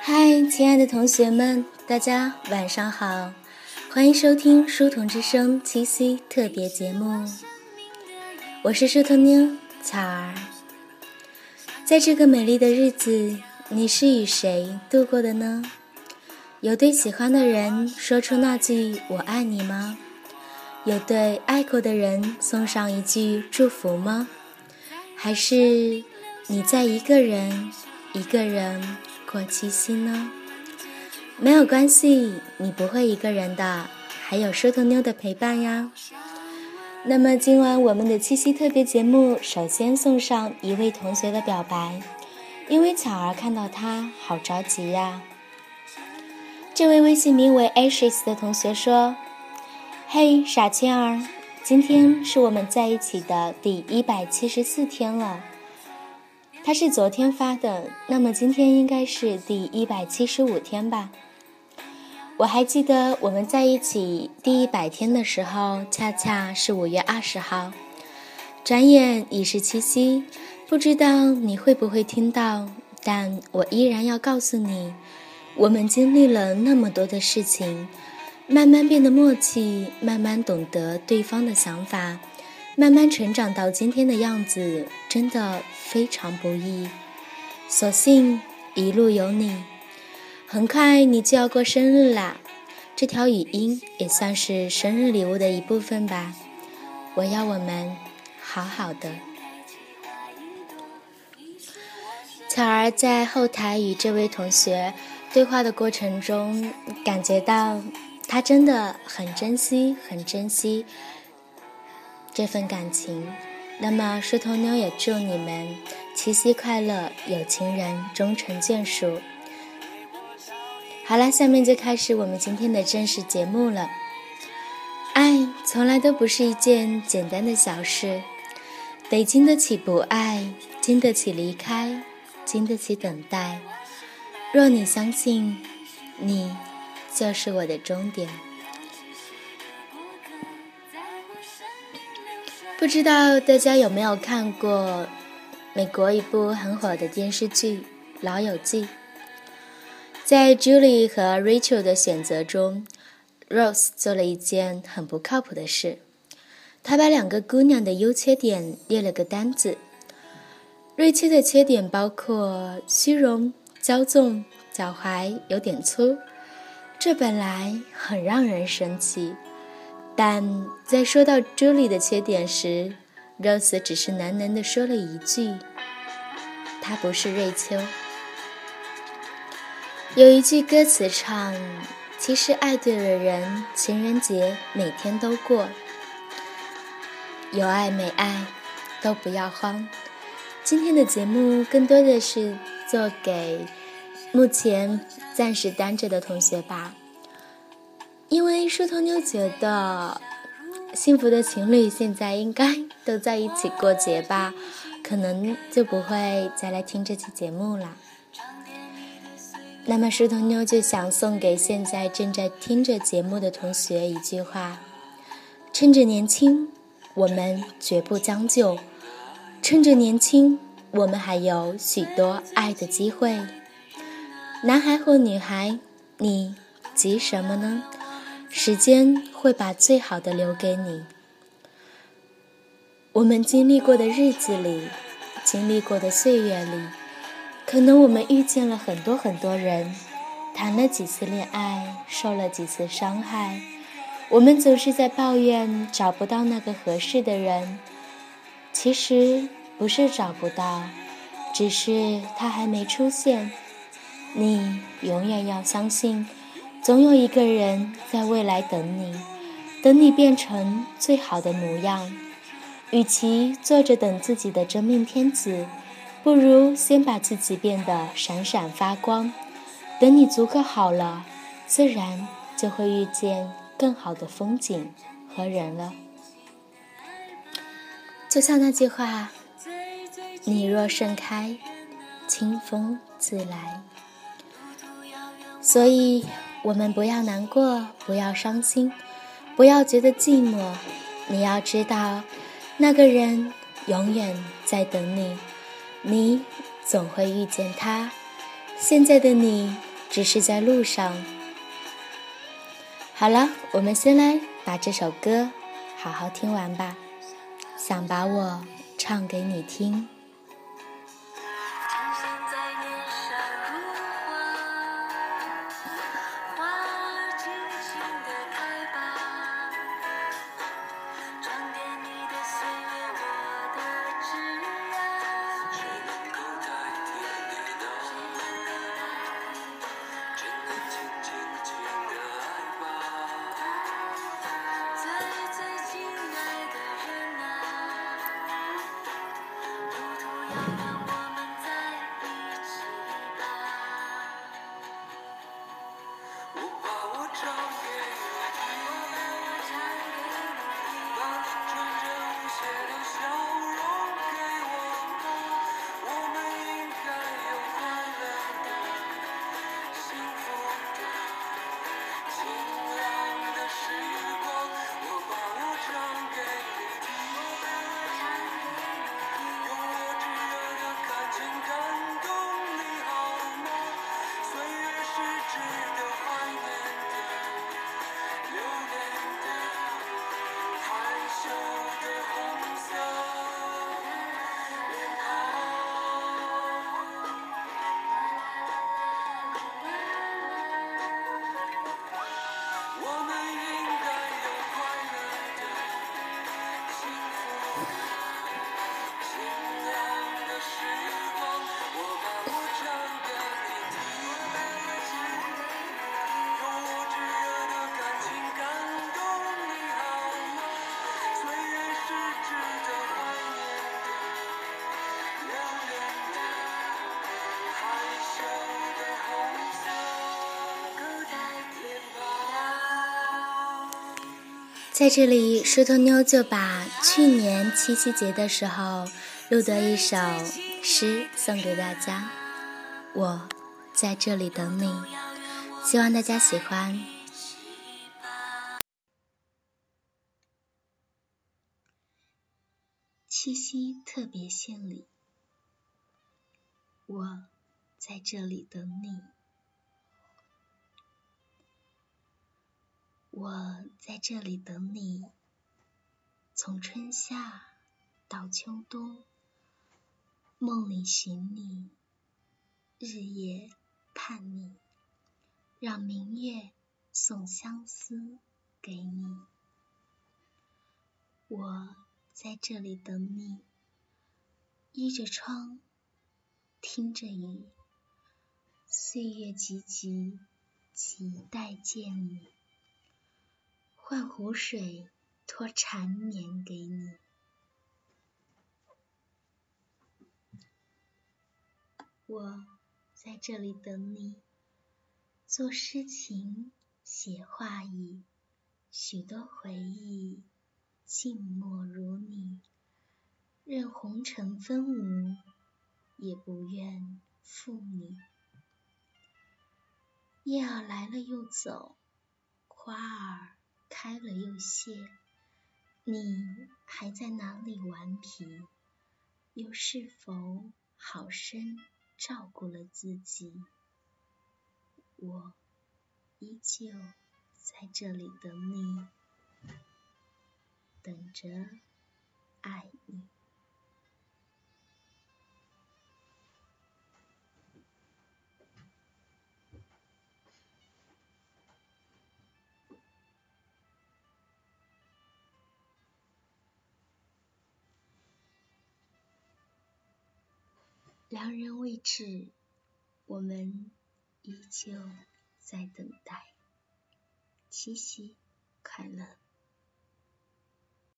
嗨，亲爱的同学们，大家晚上好，欢迎收听书童之声七夕特别节目。我是书童妞巧儿。在这个美丽的日子，你是与谁度过的呢？有对喜欢的人说出那句“我爱你”吗？有对爱过的人送上一句祝福吗？还是你在一个人，一个人过七夕呢？没有关系，你不会一个人的，还有梳头妞的陪伴呀。那么今晚我们的七夕特别节目，首先送上一位同学的表白，因为巧儿看到他好着急呀。这位微信名为 Ashes 的同学说。嘿，傻青儿，今天是我们在一起的第一百七十四天了。他是昨天发的，那么今天应该是第一百七十五天吧。我还记得我们在一起第一百天的时候，恰恰是五月二十号。转眼已是七夕，不知道你会不会听到？但我依然要告诉你，我们经历了那么多的事情。慢慢变得默契，慢慢懂得对方的想法，慢慢成长到今天的样子，真的非常不易。所幸一路有你，很快你就要过生日啦，这条语音也算是生日礼物的一部分吧。我要我们好好的。巧儿在后台与这位同学对话的过程中，感觉到。他真的很珍惜，很珍惜这份感情。那么，梳头妞也祝你们七夕快乐，有情人终成眷属。好了，下面就开始我们今天的正式节目了。爱从来都不是一件简单的小事，得经得起不爱，经得起离开，经得起等待。若你相信，你。就是我的终点。不知道大家有没有看过美国一部很火的电视剧《老友记》？在 Julie 和 Rachel 的选择中，Rose 做了一件很不靠谱的事。她把两个姑娘的优缺点列了个单子。瑞秋的缺点包括虚荣、骄纵、脚踝有点粗。这本来很让人生气，但在说到朱莉的缺点时，Rose 只是喃喃地说了一句：“她不是瑞秋。”有一句歌词唱：“其实爱对了人，情人节每天都过。有爱没爱，都不要慌。”今天的节目更多的是做给。目前暂时单着的同学吧，因为梳头妞觉得幸福的情侣现在应该都在一起过节吧，可能就不会再来听这期节目了。那么梳头妞就想送给现在正在听着节目的同学一句话：趁着年轻，我们绝不将就；趁着年轻，我们还有许多爱的机会。男孩或女孩，你急什么呢？时间会把最好的留给你。我们经历过的日子里，经历过的岁月里，可能我们遇见了很多很多人，谈了几次恋爱，受了几次伤害。我们总是在抱怨找不到那个合适的人，其实不是找不到，只是他还没出现。你永远要相信，总有一个人在未来等你，等你变成最好的模样。与其坐着等自己的真命天子，不如先把自己变得闪闪发光。等你足够好了，自然就会遇见更好的风景和人了。就像那句话：“你若盛开，清风自来。”所以，我们不要难过，不要伤心，不要觉得寂寞。你要知道，那个人永远在等你，你总会遇见他。现在的你只是在路上。好了，我们先来把这首歌好好听完吧。想把我唱给你听。在这里，石头妞就把去年七夕节的时候录的一首诗送给大家。我在这里等你，希望大家喜欢。七夕特别献礼，我在这里等你。我在这里等你，从春夏到秋冬，梦里寻你，日夜盼你，让明月送相思给你。我在这里等你，依着窗，听着雨，岁月急急，期待见你。换湖水，托缠绵给你。我在这里等你，做诗情，写画意，许多回忆，静默如你。任红尘纷舞，也不愿负你。叶儿来了又走，花儿。开了又谢，你还在哪里顽皮？又是否好生照顾了自己？我依旧在这里等你，等着爱你。良人未至，我们依旧在等待。七夕快乐。